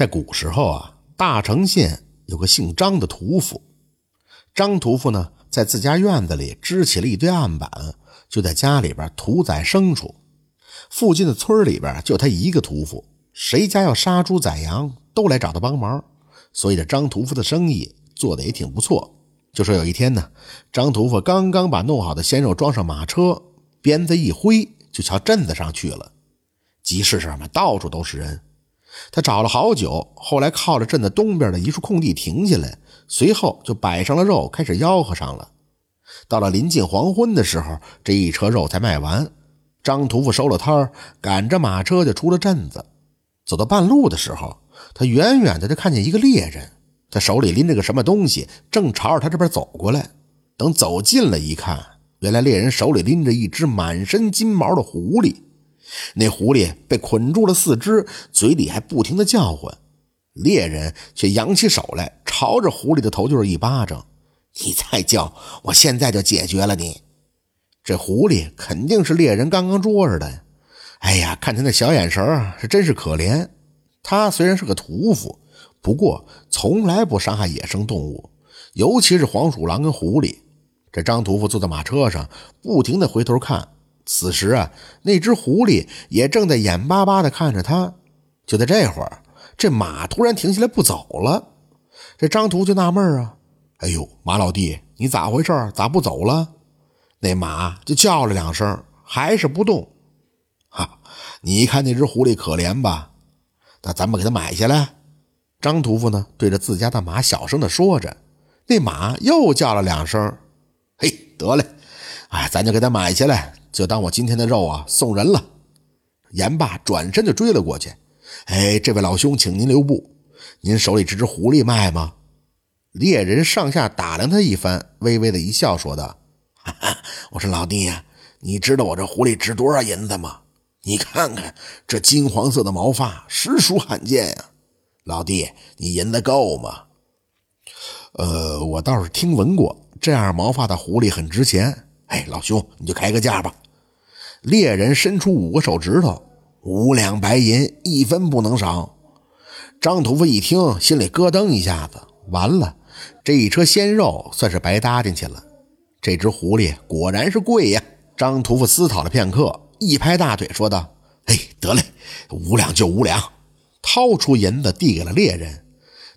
在古时候啊，大城县有个姓张的屠夫。张屠夫呢，在自家院子里支起了一堆案板，就在家里边屠宰牲畜。附近的村里边就他一个屠夫，谁家要杀猪宰羊，都来找他帮忙。所以这张屠夫的生意做的也挺不错。就说有一天呢，张屠夫刚刚把弄好的鲜肉装上马车，鞭子一挥，就朝镇子上去了。集市上面到处都是人。他找了好久，后来靠着镇子东边的一处空地停下来，随后就摆上了肉，开始吆喝上了。到了临近黄昏的时候，这一车肉才卖完。张屠夫收了摊儿，赶着马车就出了镇子。走到半路的时候，他远远的就看见一个猎人，他手里拎着个什么东西，正朝着他这边走过来。等走近了一看，原来猎人手里拎着一只满身金毛的狐狸。那狐狸被捆住了四肢，嘴里还不停的叫唤。猎人却扬起手来，朝着狐狸的头就是一巴掌：“你再叫，我现在就解决了你！”这狐狸肯定是猎人刚刚捉着的呀。哎呀，看他那小眼神是真是可怜。他虽然是个屠夫，不过从来不伤害野生动物，尤其是黄鼠狼跟狐狸。这张屠夫坐在马车上，不停的回头看。此时啊，那只狐狸也正在眼巴巴地看着他。就在这会儿，这马突然停下来不走了。这张图就纳闷啊：“哎呦，马老弟，你咋回事？咋不走了？”那马就叫了两声，还是不动。哈，你看那只狐狸可怜吧？那咱们给它买下来。张屠夫呢，对着自家的马小声地说着。那马又叫了两声。嘿，得嘞，哎，咱就给它买下来。就当我今天的肉啊送人了，言罢转身就追了过去。哎，这位老兄，请您留步。您手里这只狐狸卖吗？猎人上下打量他一番，微微的一笑，说道：“哈哈，我说老弟呀，你知道我这狐狸值多少银子吗？你看看这金黄色的毛发，实属罕见呀。老弟，你银子够吗？呃，我倒是听闻过，这样毛发的狐狸很值钱。哎，老兄，你就开个价吧。猎人伸出五个手指头，五两白银，一分不能少。张屠夫一听，心里咯噔一下子，完了，这一车鲜肉算是白搭进去了。这只狐狸果然是贵呀！张屠夫思考了片刻，一拍大腿，说道：“哎，得嘞，五两就五两。”掏出银子递给了猎人。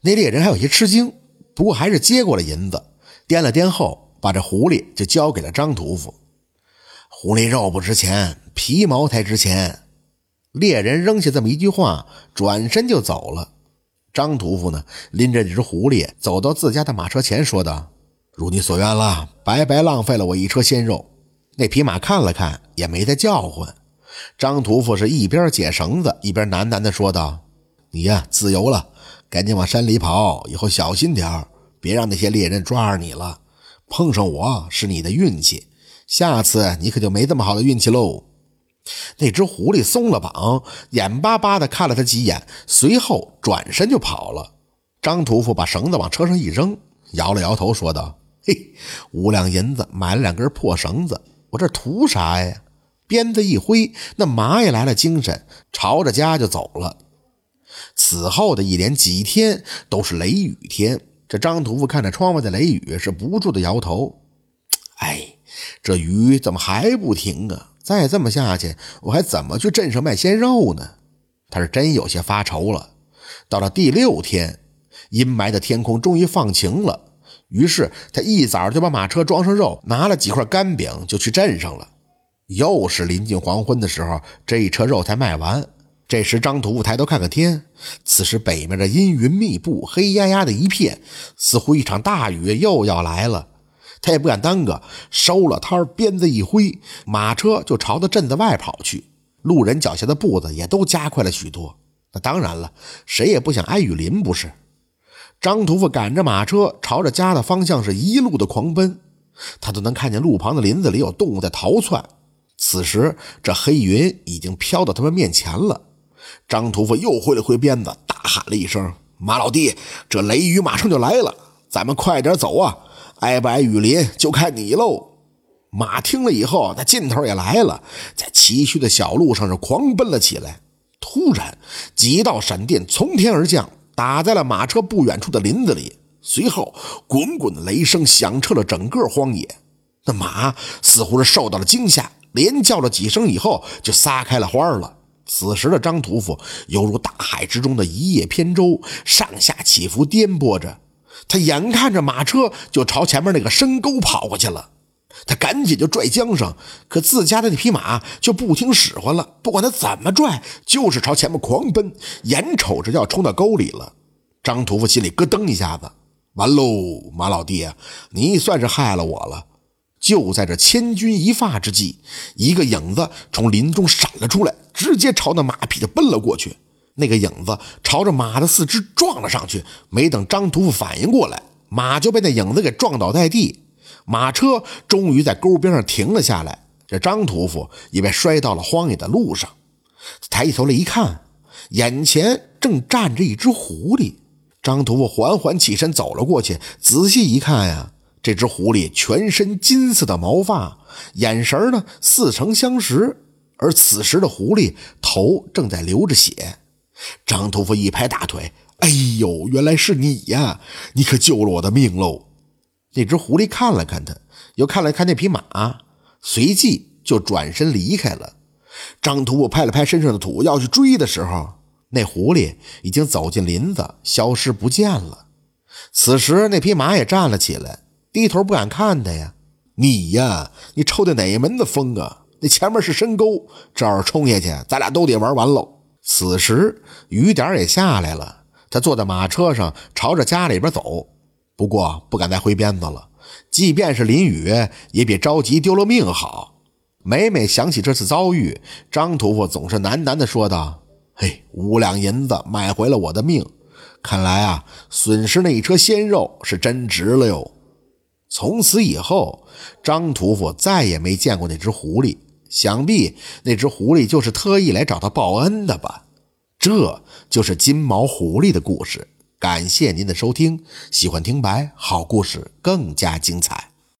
那猎人还有些吃惊，不过还是接过了银子，掂了掂后，把这狐狸就交给了张屠夫。狐狸肉不值钱，皮毛才值钱。猎人扔下这么一句话，转身就走了。张屠夫呢，拎着这只狐狸走到自家的马车前，说道：“如你所愿了，白白浪费了我一车鲜肉。”那匹马看了看，也没再叫唤。张屠夫是一边解绳子，一边喃喃地说道：“你呀，自由了，赶紧往山里跑，以后小心点别让那些猎人抓着你了。碰上我是你的运气。”下次你可就没这么好的运气喽！那只狐狸松了绑，眼巴巴地看了他几眼，随后转身就跑了。张屠夫把绳子往车上一扔，摇了摇头，说道：“嘿，五两银子买了两根破绳子，我这图啥呀？”鞭子一挥，那马也来了精神，朝着家就走了。此后的一连几天都是雷雨天，这张屠夫看着窗外的雷雨，是不住的摇头：“哎。”这雨怎么还不停啊？再这么下去，我还怎么去镇上卖鲜肉呢？他是真有些发愁了。到了第六天，阴霾的天空终于放晴了，于是他一早就把马车装上肉，拿了几块干饼就去镇上了。又是临近黄昏的时候，这一车肉才卖完。这时张屠夫抬头看看天，此时北面的阴云密布，黑压压的一片，似乎一场大雨又要来了。他也不敢耽搁，收了摊鞭子一挥，马车就朝着镇子外跑去。路人脚下的步子也都加快了许多。那当然了，谁也不想挨雨淋，不是？张屠夫赶着马车，朝着家的方向是一路的狂奔。他都能看见路旁的林子里有动物在逃窜。此时，这黑云已经飘到他们面前了。张屠夫又挥了挥鞭子，大喊了一声：“马老弟，这雷雨马上就来了，咱们快点走啊！”挨不挨雨淋就看你喽。马听了以后，那劲头也来了，在崎岖的小路上是狂奔了起来。突然，几道闪电从天而降，打在了马车不远处的林子里。随后，滚滚的雷声响彻了整个荒野。那马似乎是受到了惊吓，连叫了几声以后，就撒开了花了。此时的张屠夫犹如大海之中的一叶扁舟，上下起伏颠簸着。他眼看着马车就朝前面那个深沟跑过去了。他赶紧就拽缰绳，可自家的那匹马就不听使唤了，不管他怎么拽，就是朝前面狂奔，眼瞅着要冲到沟里了。张屠夫心里咯噔一下子，完喽，马老弟啊，你算是害了我了。就在这千钧一发之际，一个影子从林中闪了出来，直接朝那马匹就奔了过去。那个影子朝着马的四肢撞了上去，没等张屠夫反应过来，马就被那影子给撞倒在地。马车终于在沟边上停了下来，这张屠夫也被摔到了荒野的路上。抬起头来一看，眼前正站着一只狐狸。张屠夫缓缓起身走了过去，仔细一看呀，这只狐狸全身金色的毛发，眼神呢似曾相识。而此时的狐狸头正在流着血。张屠夫一拍大腿：“哎呦，原来是你呀！你可救了我的命喽！”那只狐狸看了看他，又看了看那匹马，随即就转身离开了。张屠夫拍了拍身上的土，要去追的时候，那狐狸已经走进林子，消失不见了。此时，那匹马也站了起来，低头不敢看他呀。你呀，你抽的哪门子风啊？那前面是深沟，这儿冲下去，咱俩都得玩完喽。此时，雨点也下来了，他坐在马车上，朝着家里边走。不过不敢再挥鞭子了，即便是淋雨，也比着急丢了命好。每每想起这次遭遇，张屠夫总是喃喃地说道：“嘿，五两银子买回了我的命，看来啊，损失那一车鲜肉是真值了哟。”从此以后，张屠夫再也没见过那只狐狸。想必那只狐狸就是特意来找他报恩的吧？这就是金毛狐狸的故事。感谢您的收听，喜欢听白好故事更加精彩。